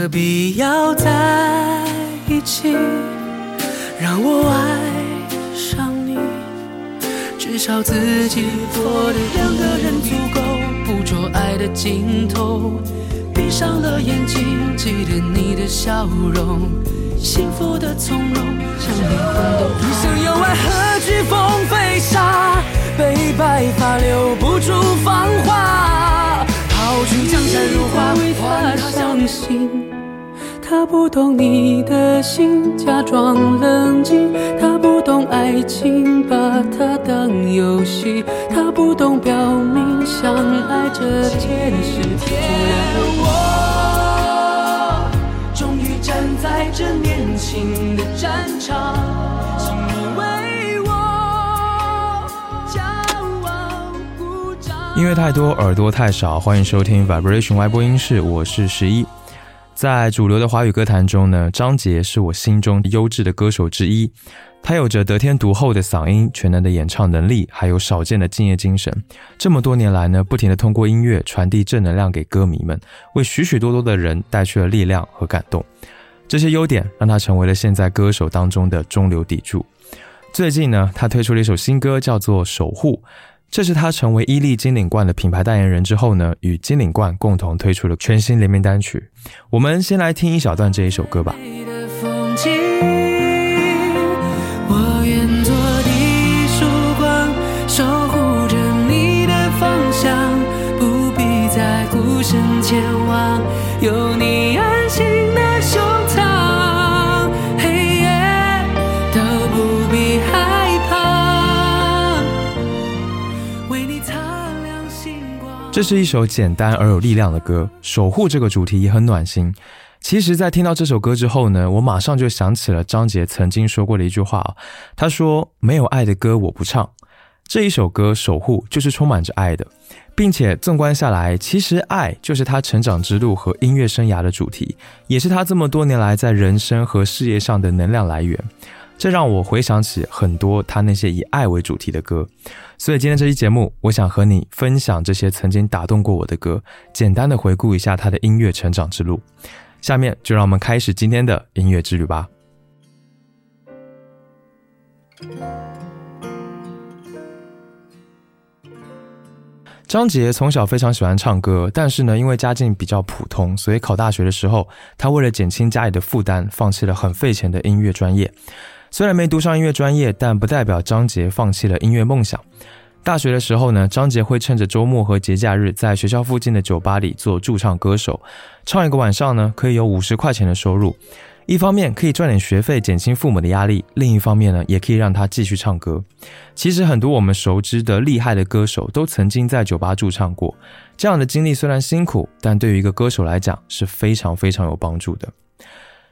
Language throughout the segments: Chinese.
何必要在一起？让我爱上你，至少自己活的两个人足够捕捉爱的尽头。闭上了眼睛，记得你的笑容，幸福的从容，像灵魂都一生有爱何惧风飞沙，被白发留不住芳华。抛去江山如画，换他相信。他不懂你的心，假装冷静。他不懂爱情，把它当游戏。他不懂表明相爱这件事。突然，我终于站在这年轻的战场，请你为我骄傲鼓掌。音乐太多，耳朵太少，欢迎收听 Vibration 外播音室，我是十一。在主流的华语歌坛中呢，张杰是我心中优质的歌手之一。他有着得天独厚的嗓音、全能的演唱能力，还有少见的敬业精神。这么多年来呢，不停的通过音乐传递正能量给歌迷们，为许许多多的人带去了力量和感动。这些优点让他成为了现在歌手当中的中流砥柱。最近呢，他推出了一首新歌，叫做《守护》。这是他成为伊利金领冠的品牌代言人之后呢，与金领冠共同推出了全新联名单曲。我们先来听一小段这一首歌吧。这是一首简单而有力量的歌，守护这个主题也很暖心。其实，在听到这首歌之后呢，我马上就想起了张杰曾经说过的一句话他说：“没有爱的歌我不唱。”这一首歌《守护》就是充满着爱的，并且纵观下来，其实爱就是他成长之路和音乐生涯的主题，也是他这么多年来在人生和事业上的能量来源。这让我回想起很多他那些以爱为主题的歌。所以今天这期节目，我想和你分享这些曾经打动过我的歌，简单的回顾一下他的音乐成长之路。下面就让我们开始今天的音乐之旅吧。张杰从小非常喜欢唱歌，但是呢，因为家境比较普通，所以考大学的时候，他为了减轻家里的负担，放弃了很费钱的音乐专业。虽然没读上音乐专业，但不代表张杰放弃了音乐梦想。大学的时候呢，张杰会趁着周末和节假日，在学校附近的酒吧里做驻唱歌手，唱一个晚上呢，可以有五十块钱的收入。一方面可以赚点学费，减轻父母的压力；另一方面呢，也可以让他继续唱歌。其实很多我们熟知的厉害的歌手，都曾经在酒吧驻唱过。这样的经历虽然辛苦，但对于一个歌手来讲是非常非常有帮助的。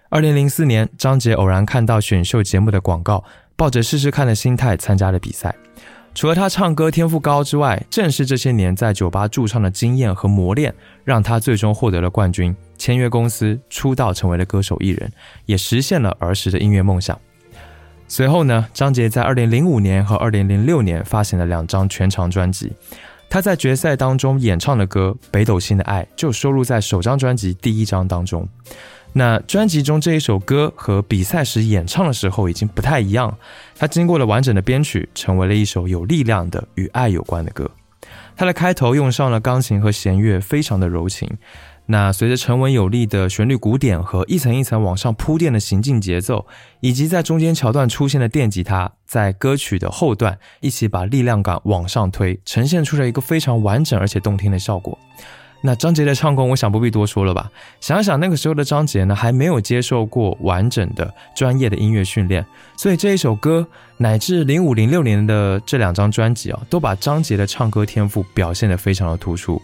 二零零四年，张杰偶然看到选秀节目的广告，抱着试试看的心态参加了比赛。除了他唱歌天赋高之外，正是这些年在酒吧驻唱的经验和磨练，让他最终获得了冠军，签约公司，出道成为了歌手艺人，也实现了儿时的音乐梦想。随后呢，张杰在二零零五年和二零零六年发行了两张全长专辑。他在决赛当中演唱的歌《北斗星的爱》就收录在首张专辑第一张当中。那专辑中这一首歌和比赛时演唱的时候已经不太一样，它经过了完整的编曲，成为了一首有力量的与爱有关的歌。它的开头用上了钢琴和弦乐，非常的柔情。那随着沉稳有力的旋律鼓点和一层一层往上铺垫的行进节奏，以及在中间桥段出现的电吉他，在歌曲的后段一起把力量感往上推，呈现出了一个非常完整而且动听的效果。那张杰的唱功，我想不必多说了吧。想想那个时候的张杰呢，还没有接受过完整的专业的音乐训练，所以这一首歌乃至零五零六年的这两张专辑啊，都把张杰的唱歌天赋表现得非常的突出。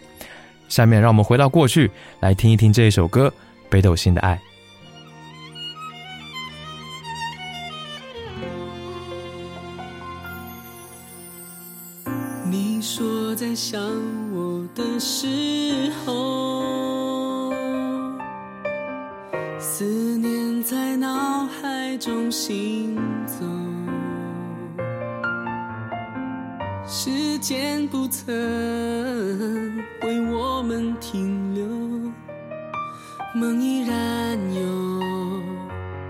下面让我们回到过去，来听一听这一首歌《北斗星的爱》。中行走，时间不曾为我们停留，梦依然有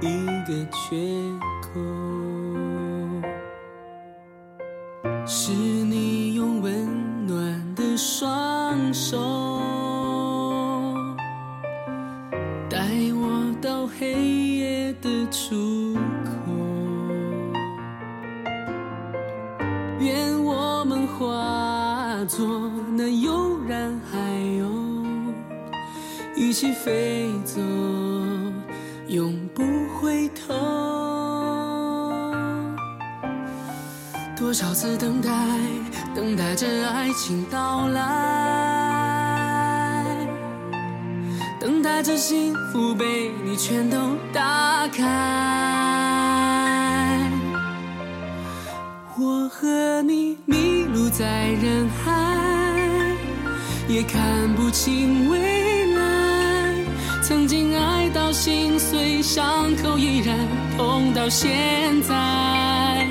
一个缺口，是你用温暖的双手愿我们化作那悠然海鸥。一起飞走，永不回头。多少次等待，等待着爱情到来，等待着幸福被你全都打开。人海，也看不清未来。曾经爱到心碎，伤口依然痛到现在。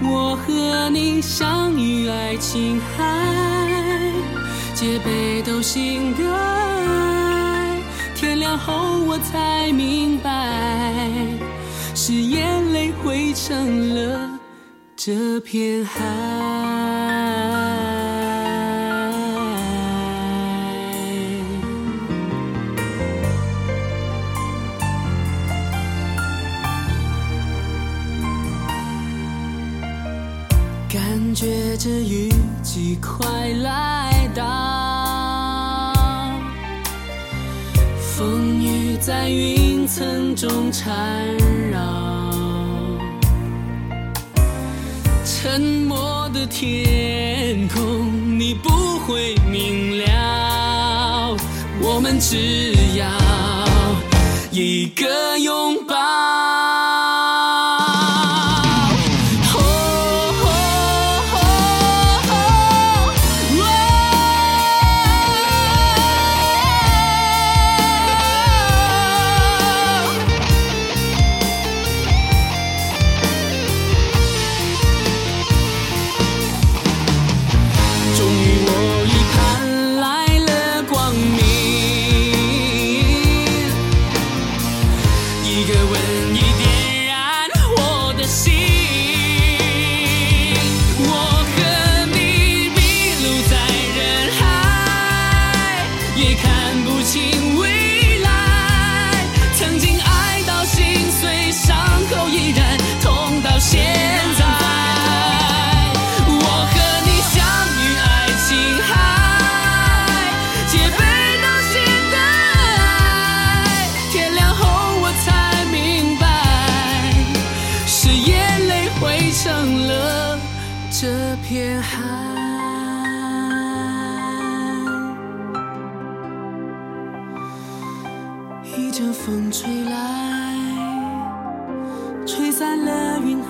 我和你相遇爱琴海，戒备都心的爱。天亮后我才明白，是眼泪汇成了这片海。在云层中缠绕，沉默的天空你不会明了，我们只要一个拥抱。上了这片海一阵风吹来吹散了云海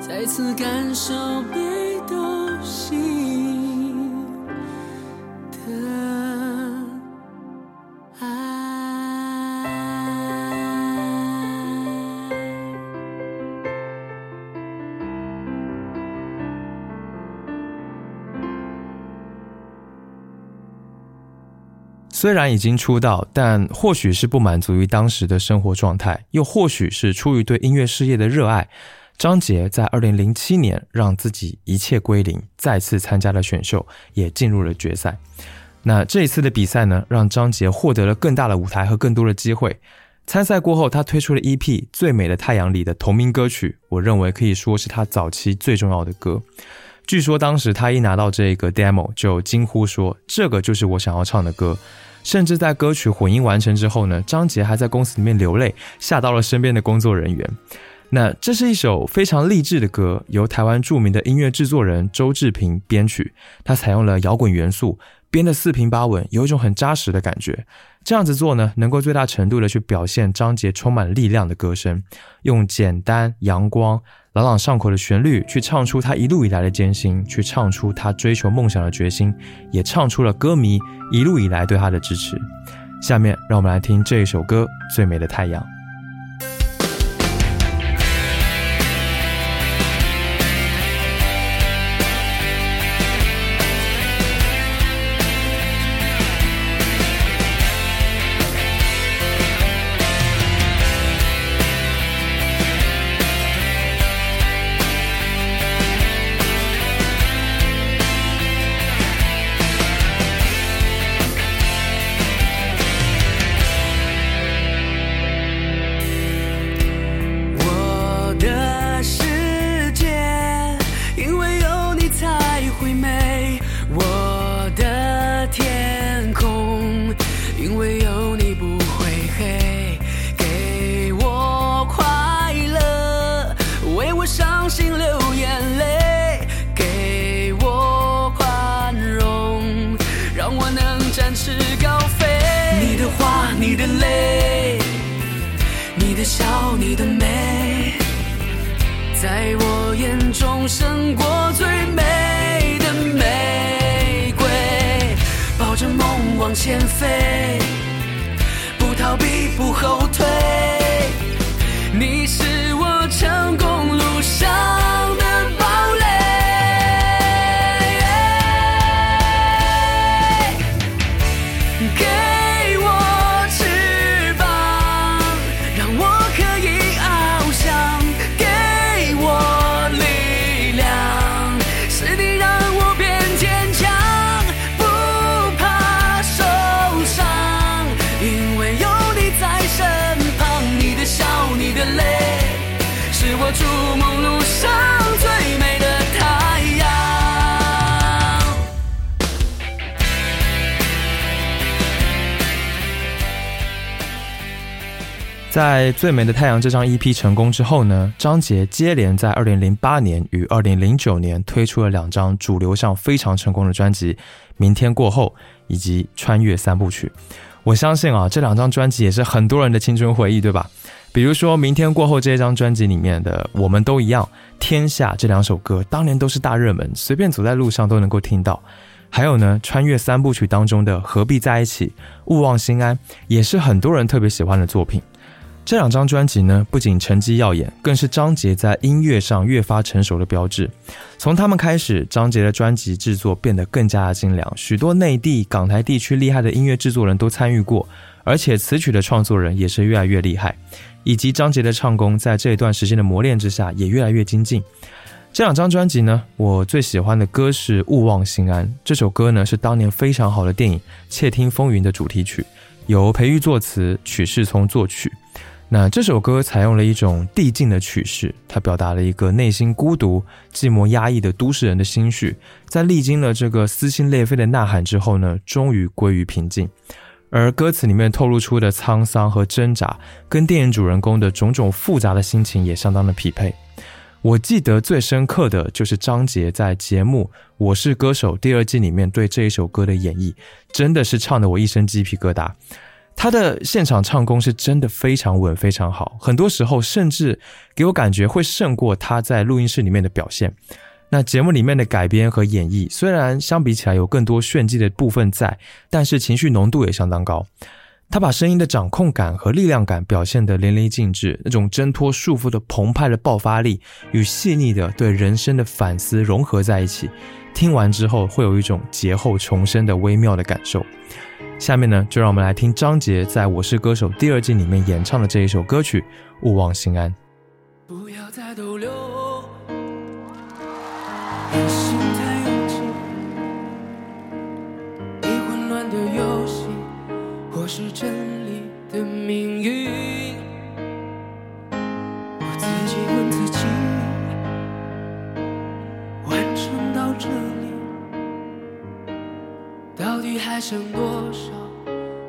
再次感受被虽然已经出道，但或许是不满足于当时的生活状态，又或许是出于对音乐事业的热爱，张杰在2007年让自己一切归零，再次参加了选秀，也进入了决赛。那这一次的比赛呢，让张杰获得了更大的舞台和更多的机会。参赛过后，他推出了 EP《最美的太阳》里的同名歌曲，我认为可以说是他早期最重要的歌。据说当时他一拿到这个 demo 就惊呼说：“这个就是我想要唱的歌。”甚至在歌曲混音完成之后呢，张杰还在公司里面流泪，吓到了身边的工作人员。那这是一首非常励志的歌，由台湾著名的音乐制作人周志平编曲，他采用了摇滚元素，编的四平八稳，有一种很扎实的感觉。这样子做呢，能够最大程度的去表现张杰充满力量的歌声，用简单阳光。朗朗上口的旋律，去唱出他一路以来的艰辛，去唱出他追求梦想的决心，也唱出了歌迷一路以来对他的支持。下面，让我们来听这一首歌《最美的太阳》。的笑，你的美，在我眼中胜过最美的玫瑰。抱着梦往前飞，不逃避，不后退，你是我成功在《最美的太阳》这张 EP 成功之后呢，张杰接连在2008年与2009年推出了两张主流上非常成功的专辑《明天过后》以及《穿越三部曲》。我相信啊，这两张专辑也是很多人的青春回忆，对吧？比如说《明天过后》这张专辑里面的《我们都一样》《天下》这两首歌，当年都是大热门，随便走在路上都能够听到。还有呢，《穿越三部曲》当中的《何必在一起》《勿忘心安》，也是很多人特别喜欢的作品。这两张专辑呢，不仅成绩耀眼，更是张杰在音乐上越发成熟的标志。从他们开始，张杰的专辑制作变得更加的精良，许多内地、港台地区厉害的音乐制作人都参与过，而且词曲的创作人也是越来越厉害，以及张杰的唱功在这一段时间的磨练之下也越来越精进。这两张专辑呢，我最喜欢的歌是《勿忘心安》，这首歌呢是当年非常好的电影《窃听风云》的主题曲，由裴玉作词，曲世聪作曲。那这首歌采用了一种递进的曲式，它表达了一个内心孤独、寂寞、压抑的都市人的心绪，在历经了这个撕心裂肺的呐喊之后呢，终于归于平静。而歌词里面透露出的沧桑和挣扎，跟电影主人公的种种复杂的心情也相当的匹配。我记得最深刻的就是张杰在节目《我是歌手》第二季里面对这一首歌的演绎，真的是唱得我一身鸡皮疙瘩。他的现场唱功是真的非常稳，非常好，很多时候甚至给我感觉会胜过他在录音室里面的表现。那节目里面的改编和演绎，虽然相比起来有更多炫技的部分在，但是情绪浓度也相当高。他把声音的掌控感和力量感表现得淋漓尽致，那种挣脱束缚的澎湃的爆发力与细腻的对人生的反思融合在一起，听完之后会有一种劫后重生的微妙的感受。下面呢，就让我们来听张杰在我是歌手第二季里面演唱的这一首歌曲《勿忘心安》。不要再逗留，任心太拥挤，被混乱的游戏，或是真理的命运。我自己到底还剩多少？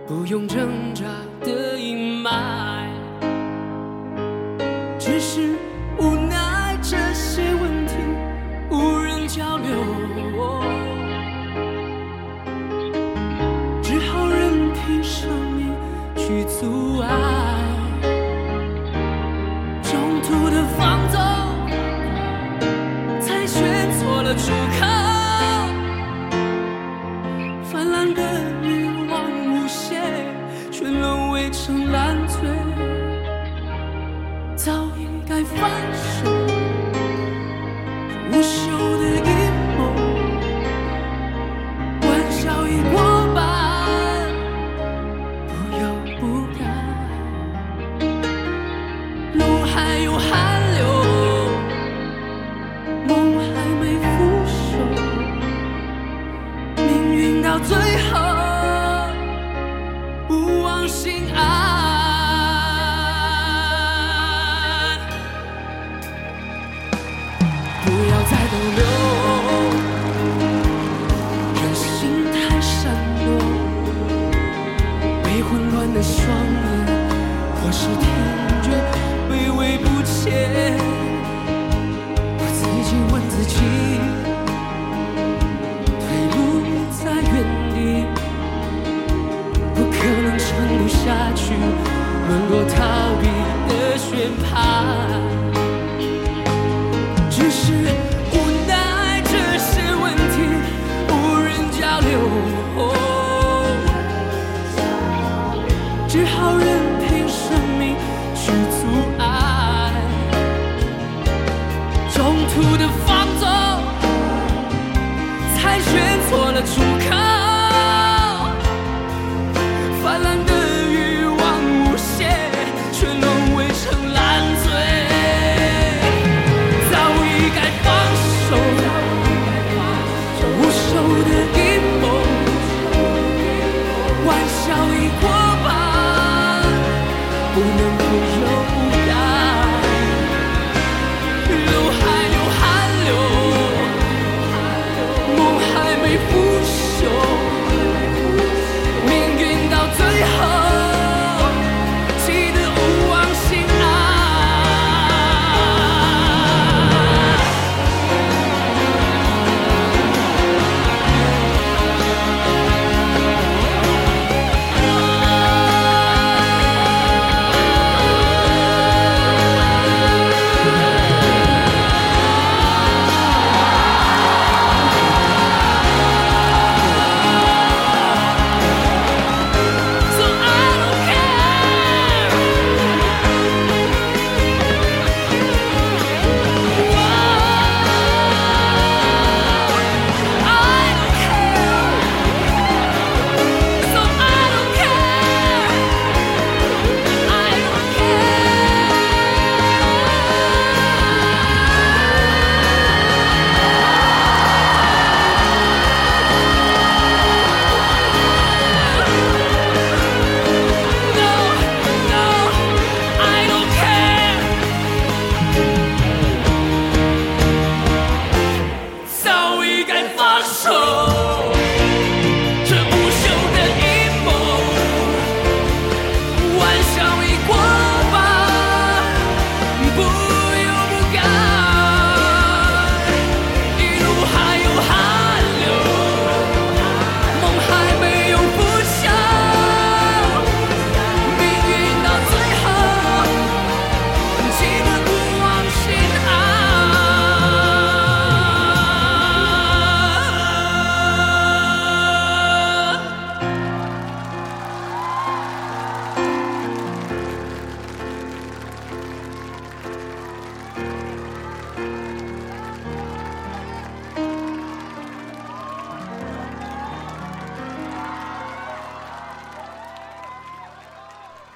不用挣扎的阴霾？只是无奈这些问题无人交流，只好任凭生命去阻碍。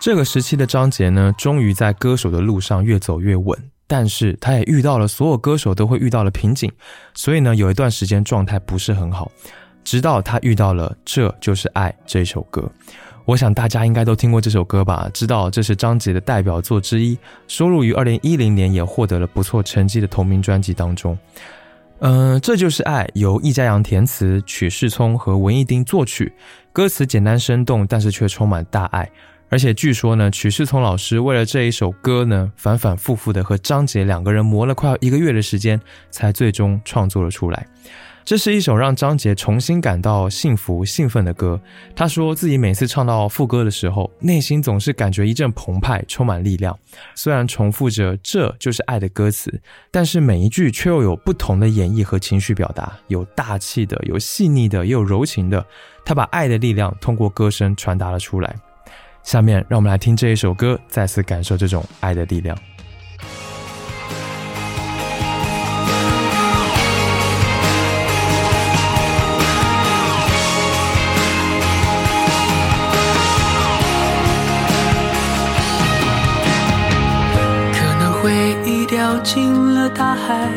这个时期的张杰呢，终于在歌手的路上越走越稳，但是他也遇到了所有歌手都会遇到的瓶颈，所以呢，有一段时间状态不是很好。直到他遇到了《这就是爱》这首歌，我想大家应该都听过这首歌吧，知道这是张杰的代表作之一，收录于二零一零年也获得了不错成绩的同名专辑当中。嗯，这就是爱，由易家扬填词，曲世聪和文艺丁作曲，歌词简单生动，但是却充满大爱。而且据说呢，曲世聪老师为了这一首歌呢，反反复复的和张杰两个人磨了快要一个月的时间，才最终创作了出来。这是一首让张杰重新感到幸福兴奋的歌。他说自己每次唱到副歌的时候，内心总是感觉一阵澎湃，充满力量。虽然重复着“这就是爱”的歌词，但是每一句却又有不同的演绎和情绪表达，有大气的，有细腻的，也有柔情的。他把爱的力量通过歌声传达了出来。下面让我们来听这一首歌，再次感受这种爱的力量。可能回忆掉进了大海，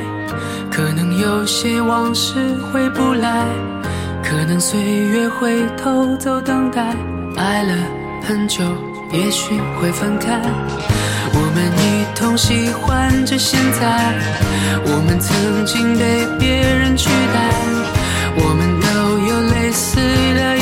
可能有些往事回不来，可能岁月会偷走等待，爱了。很久，也许会分开。我们一同喜欢着现在，我们曾经被别人取代，我们都有类似的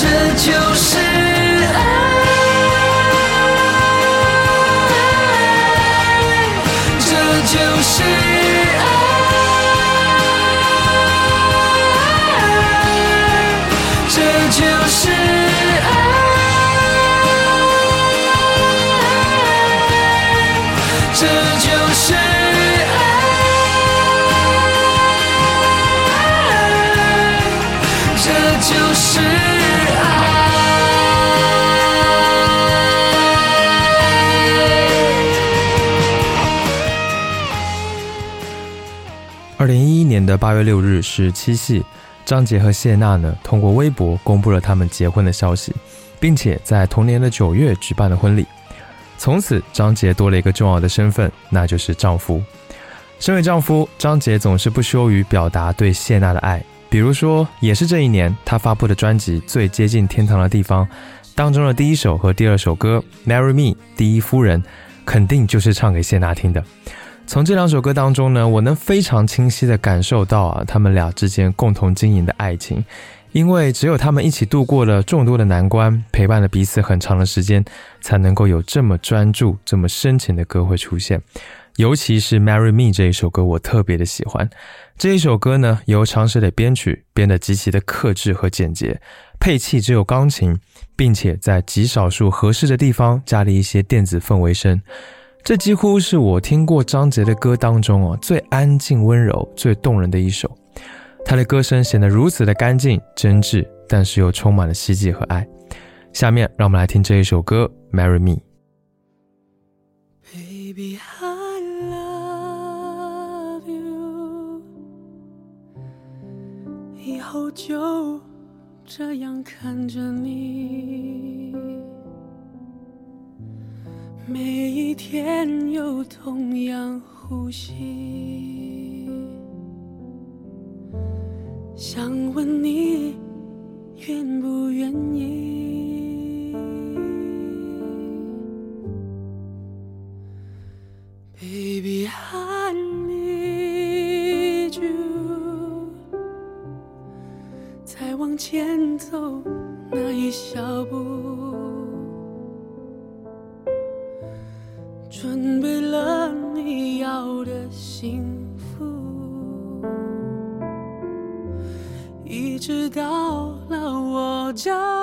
这就是二零一一年的八月六日是七夕，张杰和谢娜呢通过微博公布了他们结婚的消息，并且在同年的九月举办了婚礼。从此，张杰多了一个重要的身份，那就是丈夫。身为丈夫，张杰总是不羞于表达对谢娜的爱。比如说，也是这一年，他发布的专辑《最接近天堂的地方》当中的第一首和第二首歌《Marry Me》第一夫人，肯定就是唱给谢娜听的。从这两首歌当中呢，我能非常清晰地感受到啊，他们俩之间共同经营的爱情。因为只有他们一起度过了众多的难关，陪伴了彼此很长的时间，才能够有这么专注、这么深情的歌会出现。尤其是《Marry Me》这一首歌，我特别的喜欢。这一首歌呢，由常石磊编曲，编得极其的克制和简洁，配器只有钢琴，并且在极少数合适的地方加了一些电子氛围声。这几乎是我听过张杰的歌当中哦最安静、温柔、最动人的一首。他的歌声显得如此的干净、真挚，但是又充满了希冀和爱。下面，让我们来听这一首歌《Marry Me》。Baby, love you。以后就这样看着你，每一天又同样呼吸。想问你愿不愿意，Baby I need you，再往前走那一小步，到了我家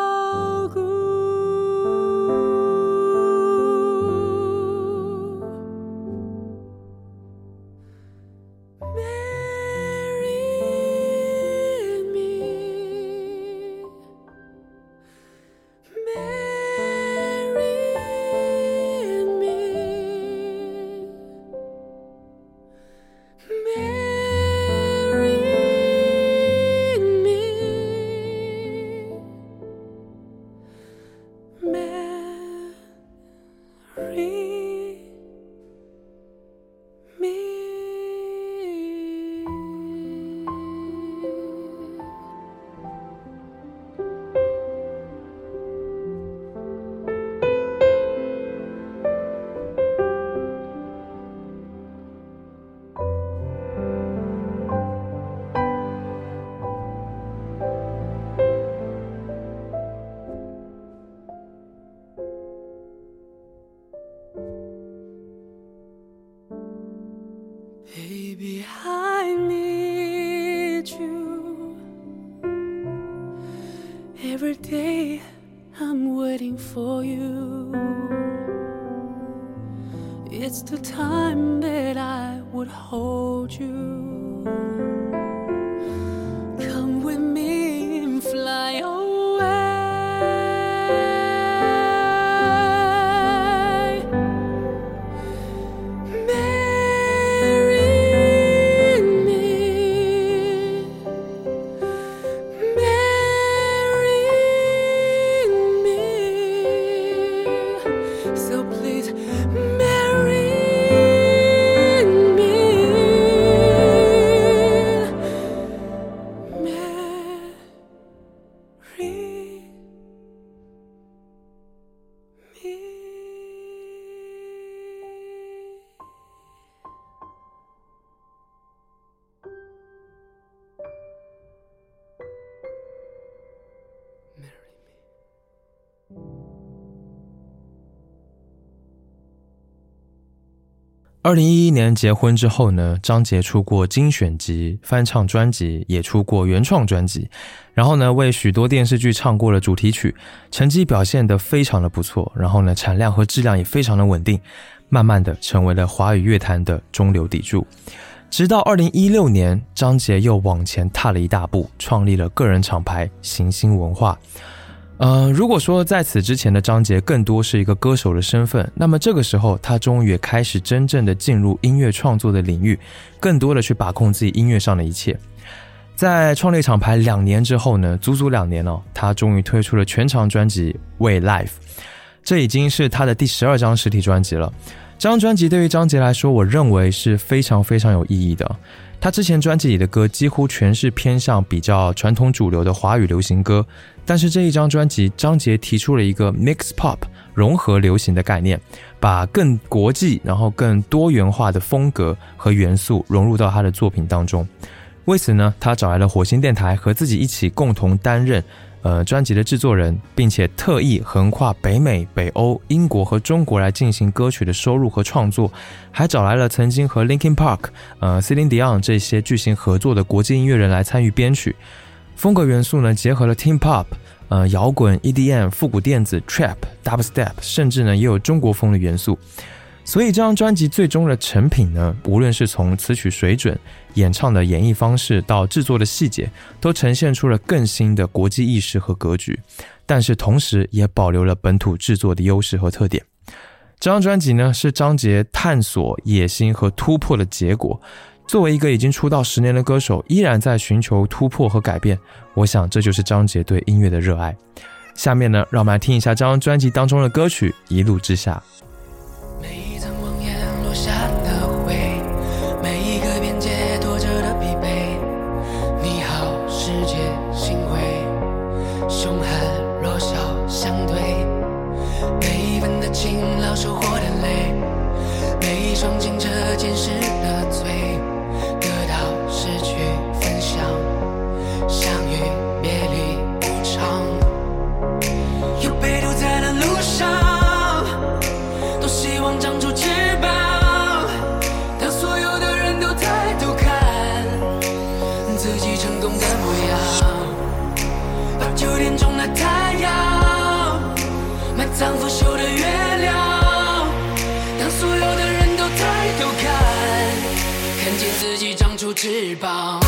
二零一一年结婚之后呢，张杰出过精选集、翻唱专辑，也出过原创专辑，然后呢，为许多电视剧唱过了主题曲，成绩表现得非常的不错，然后呢，产量和质量也非常的稳定，慢慢的成为了华语乐坛的中流砥柱。直到二零一六年，张杰又往前踏了一大步，创立了个人厂牌行星文化。呃，如果说在此之前的张杰更多是一个歌手的身份，那么这个时候他终于也开始真正的进入音乐创作的领域，更多的去把控自己音乐上的一切。在创立厂牌两年之后呢，足足两年哦，他终于推出了全长专辑《为 Life》，这已经是他的第十二张实体专辑了。这张专辑对于张杰来说，我认为是非常非常有意义的。他之前专辑里的歌几乎全是偏向比较传统主流的华语流行歌，但是这一张专辑，张杰提出了一个 mix pop 融合流行的概念，把更国际然后更多元化的风格和元素融入到他的作品当中。为此呢，他找来了火星电台和自己一起共同担任。呃，专辑的制作人，并且特意横跨北美、北欧、英国和中国来进行歌曲的收入和创作，还找来了曾经和 Linkin Park、呃 Celine Dion 这些巨星合作的国际音乐人来参与编曲。风格元素呢，结合了 Teen Pop、呃摇滚、EDM、复古电子、Trap、Dubstep，甚至呢也有中国风的元素。所以这张专辑最终的成品呢，无论是从词曲水准、演唱的演绎方式到制作的细节，都呈现出了更新的国际意识和格局。但是同时也保留了本土制作的优势和特点。这张专辑呢，是张杰探索野心和突破的结果。作为一个已经出道十年的歌手，依然在寻求突破和改变。我想这就是张杰对音乐的热爱。下面呢，让我们来听一下这张专辑当中的歌曲《一路之下》。落下的灰，每一个边界拖着的疲惫，你好，世界，幸会，凶悍弱小相对，每一份的勤劳收获的累，每一双清澈见识的最，得到失去分享，相遇别离无常，又被堵在了路上，多希望长出翅膀。太阳埋葬腐朽的月亮当所有的人都抬头看看见自己长出翅膀。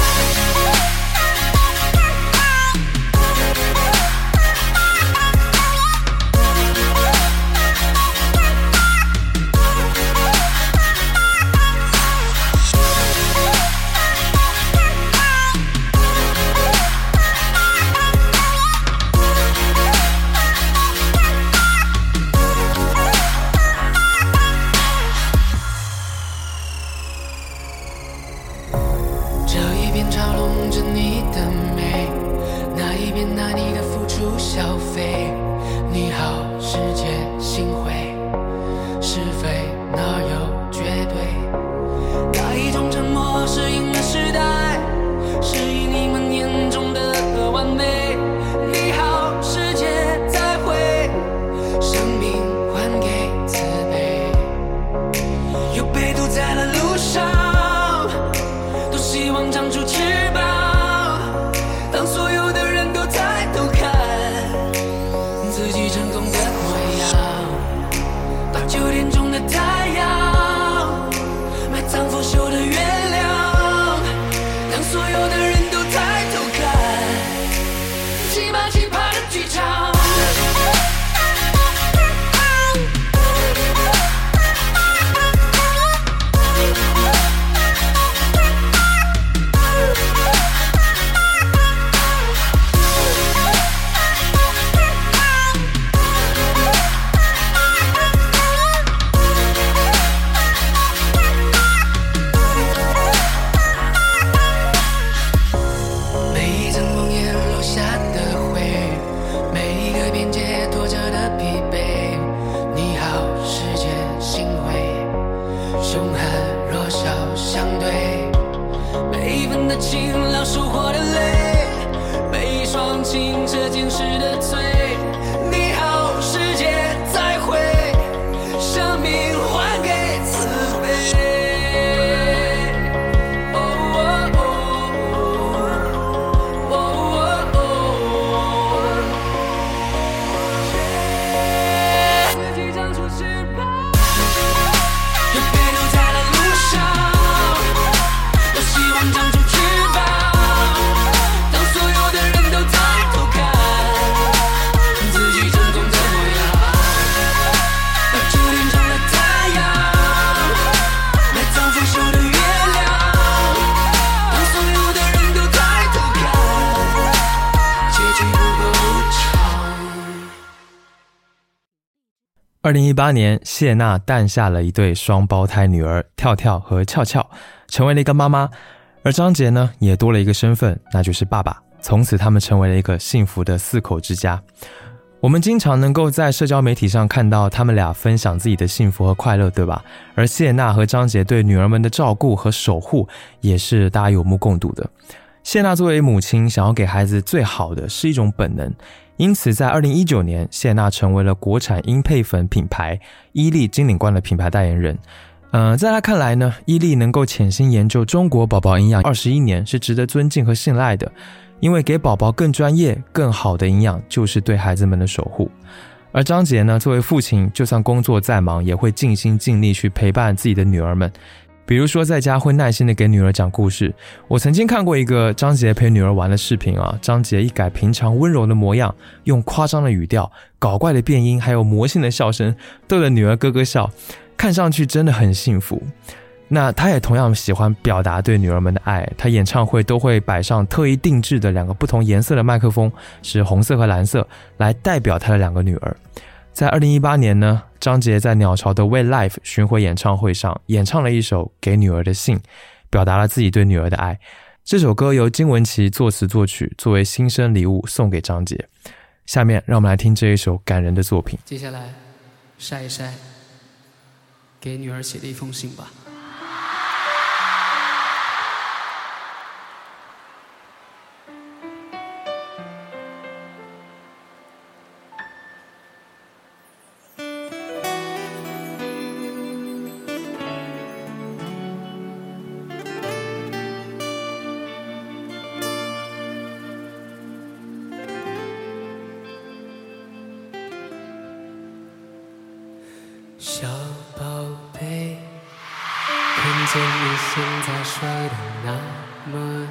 二零一八年，谢娜诞下了一对双胞胎女儿跳跳和俏俏，成为了一个妈妈。而张杰呢，也多了一个身份，那就是爸爸。从此，他们成为了一个幸福的四口之家。我们经常能够在社交媒体上看到他们俩分享自己的幸福和快乐，对吧？而谢娜和张杰对女儿们的照顾和守护，也是大家有目共睹的。谢娜作为母亲，想要给孩子最好的是一种本能。因此，在二零一九年，谢娜成为了国产婴配粉品牌伊利金领冠的品牌代言人。嗯，在他看来呢，伊利能够潜心研究中国宝宝营养二十一年，是值得尊敬和信赖的。因为给宝宝更专业、更好的营养，就是对孩子们的守护。而张杰呢，作为父亲，就算工作再忙，也会尽心尽力去陪伴自己的女儿们。比如说，在家会耐心的给女儿讲故事。我曾经看过一个张杰陪女儿玩的视频啊，张杰一改平常温柔的模样，用夸张的语调、搞怪的变音，还有魔性的笑声，逗得女儿咯咯笑，看上去真的很幸福。那他也同样喜欢表达对女儿们的爱，他演唱会都会摆上特意定制的两个不同颜色的麦克风，是红色和蓝色，来代表他的两个女儿。在二零一八年呢，张杰在鸟巢的 We Life 巡回演唱会上演唱了一首《给女儿的信》，表达了自己对女儿的爱。这首歌由金文岐作词作曲，作为新生礼物送给张杰。下面让我们来听这一首感人的作品。接下来，晒一晒，给女儿写的一封信吧。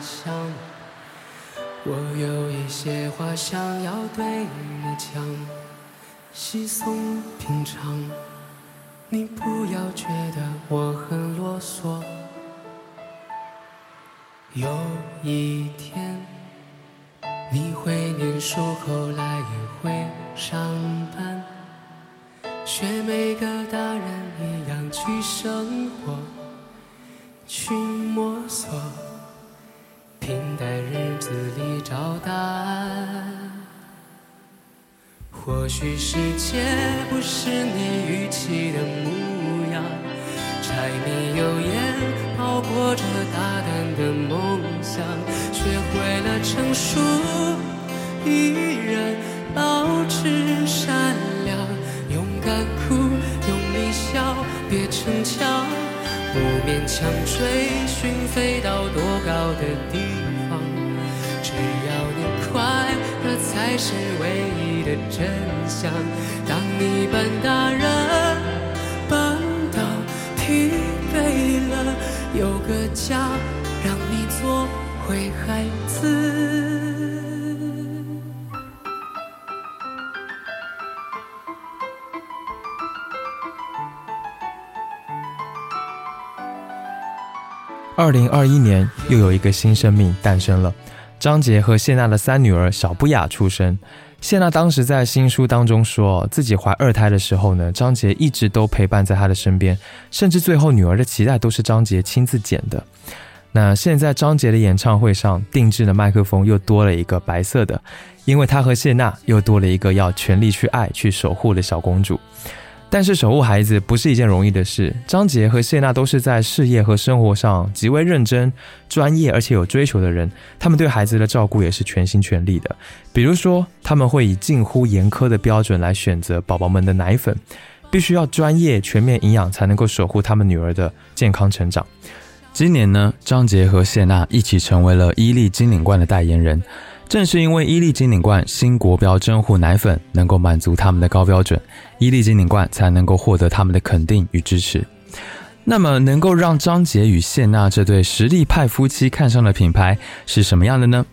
想我有一些话想要对你讲稀松平常你不要觉得我很啰嗦。有一天你会念书后来也会上班学每个大人一样去生活去摸索。平淡日子里找答案，或许世界不是你预期的模样。柴米油盐包裹着大胆的梦想，学会了成熟，依然保持善良。勇敢哭，用力笑，别逞强。不勉强追寻飞到多高的地方，只要你快乐才是唯一的真相。当你半大人半到疲惫了，有个家让你做回孩子。二零二一年，又有一个新生命诞生了。张杰和谢娜的三女儿小不雅出生。谢娜当时在新书当中说，自己怀二胎的时候呢，张杰一直都陪伴在她的身边，甚至最后女儿的脐带都是张杰亲自剪的。那现在张杰的演唱会上定制的麦克风又多了一个白色的，因为他和谢娜又多了一个要全力去爱、去守护的小公主。但是守护孩子不是一件容易的事。张杰和谢娜都是在事业和生活上极为认真、专业而且有追求的人，他们对孩子的照顾也是全心全力的。比如说，他们会以近乎严苛的标准来选择宝宝们的奶粉，必须要专业、全面营养才能够守护他们女儿的健康成长。今年呢，张杰和谢娜一起成为了伊利金领冠的代言人。正是因为伊利金领冠新国标真护奶粉能够满足他们的高标准，伊利金领冠才能够获得他们的肯定与支持。那么，能够让张杰与谢娜这对实力派夫妻看上的品牌是什么样的呢？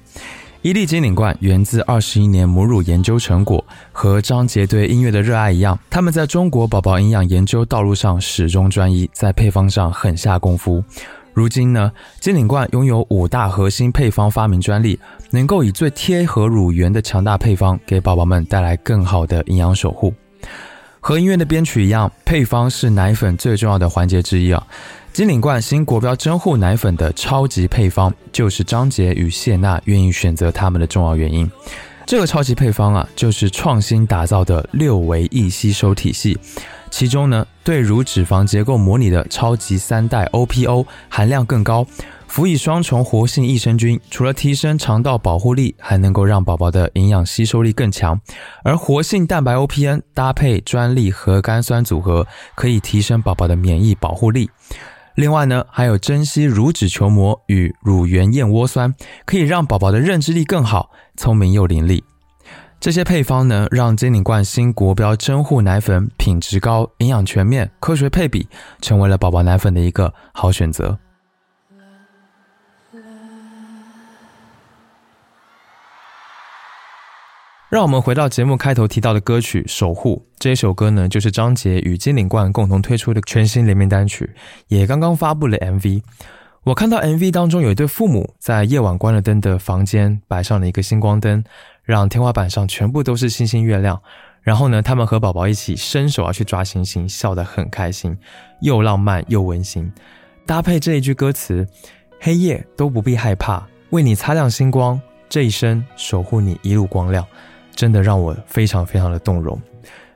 伊利金领冠源自二十一年母乳研究成果，和张杰对音乐的热爱一样，他们在中国宝宝营养研究道路上始终专一，在配方上狠下功夫。如今呢，金领冠拥有五大核心配方发明专利，能够以最贴合乳源的强大配方，给宝宝们带来更好的营养守护。和音乐的编曲一样，配方是奶粉最重要的环节之一啊。金领冠新国标真护奶粉的超级配方，就是张杰与谢娜愿意选择他们的重要原因。这个超级配方啊，就是创新打造的六维易吸收体系。其中呢，对乳脂肪结构模拟的超级三代 OPO 含量更高。辅以双重活性益生菌，除了提升肠道保护力，还能够让宝宝的营养吸收力更强。而活性蛋白 OPN 搭配专利核苷酸组合，可以提升宝宝的免疫保护力。另外呢，还有珍稀乳脂球膜与乳源燕窝酸，可以让宝宝的认知力更好，聪明又伶俐。这些配方呢，让金领冠新国标真护奶粉品质高、营养全面、科学配比，成为了宝宝奶粉的一个好选择。让我们回到节目开头提到的歌曲《守护》这一首歌呢，就是张杰与金领冠共同推出的全新联名单曲，也刚刚发布了 MV。我看到 MV 当中有一对父母在夜晚关了灯的房间摆上了一个星光灯，让天花板上全部都是星星月亮。然后呢，他们和宝宝一起伸手要去抓星星，笑得很开心，又浪漫又温馨。搭配这一句歌词：“黑夜都不必害怕，为你擦亮星光，这一生守护你一路光亮。”真的让我非常非常的动容。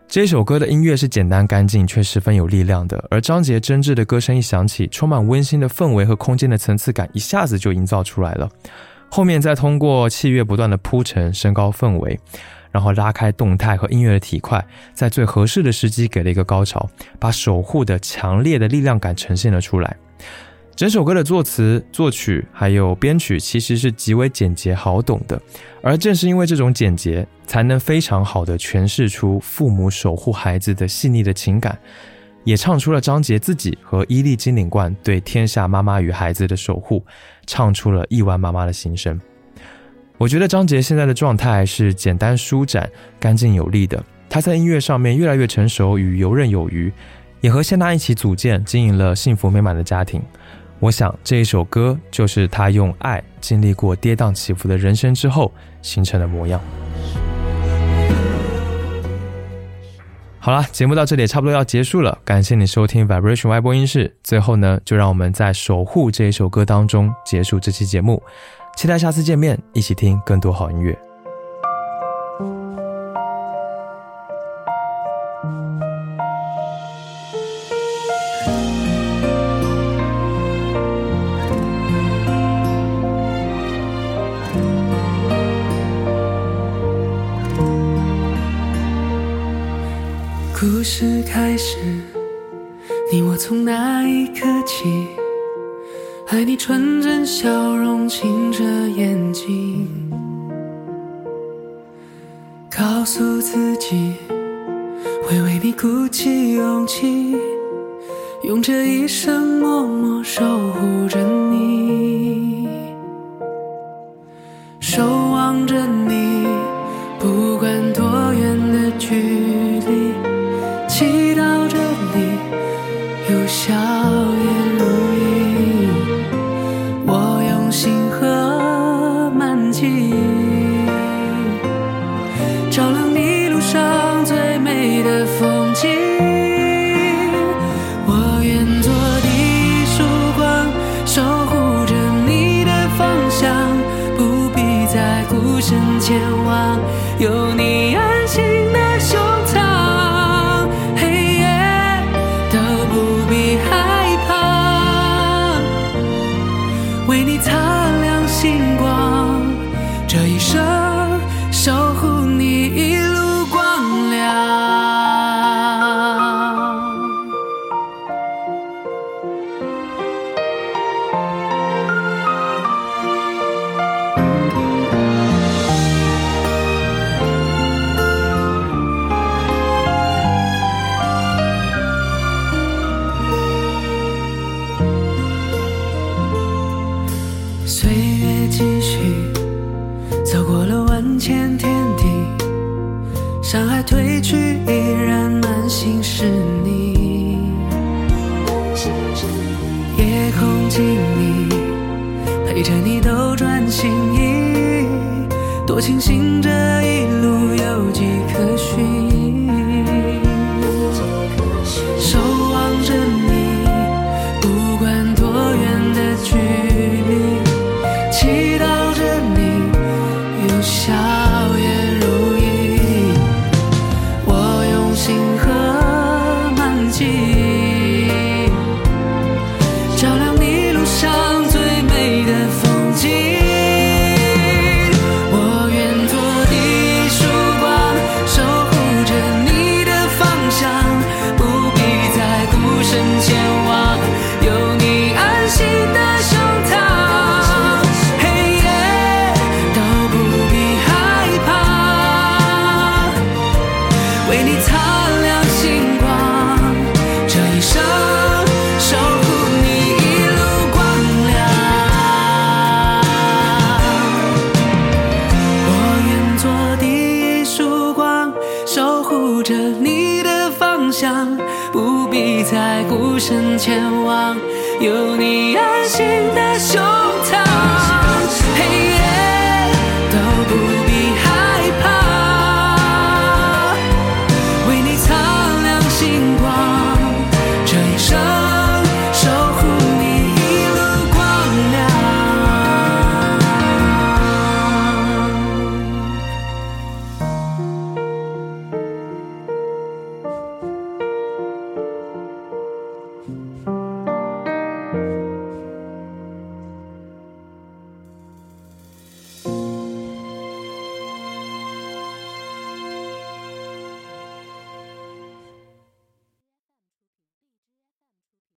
这首歌的音乐是简单干净，却十分有力量的。而张杰真挚的歌声一响起，充满温馨的氛围和空间的层次感一下子就营造出来了。后面再通过器乐不断的铺陈，升高氛围，然后拉开动态和音乐的体块，在最合适的时机给了一个高潮，把守护的强烈的力量感呈现了出来。整首歌的作词、作曲还有编曲其实是极为简洁好懂的，而正是因为这种简洁，才能非常好的诠释出父母守护孩子的细腻的情感，也唱出了张杰自己和伊利金领冠对天下妈妈与孩子的守护，唱出了亿万妈妈的心声。我觉得张杰现在的状态是简单舒展、干净有力的，他在音乐上面越来越成熟与游刃有余，也和谢娜一起组建经营了幸福美满的家庭。我想这一首歌就是他用爱经历过跌宕起伏的人生之后形成的模样。好了，节目到这里也差不多要结束了，感谢你收听 Vibration 外播音室。最后呢，就让我们在《守护》这一首歌当中结束这期节目，期待下次见面，一起听更多好音乐。故事开始，你我从那一刻起，爱你纯真笑容，清澈眼睛，告诉自己会为你鼓起勇气，用这一生默默守护着你，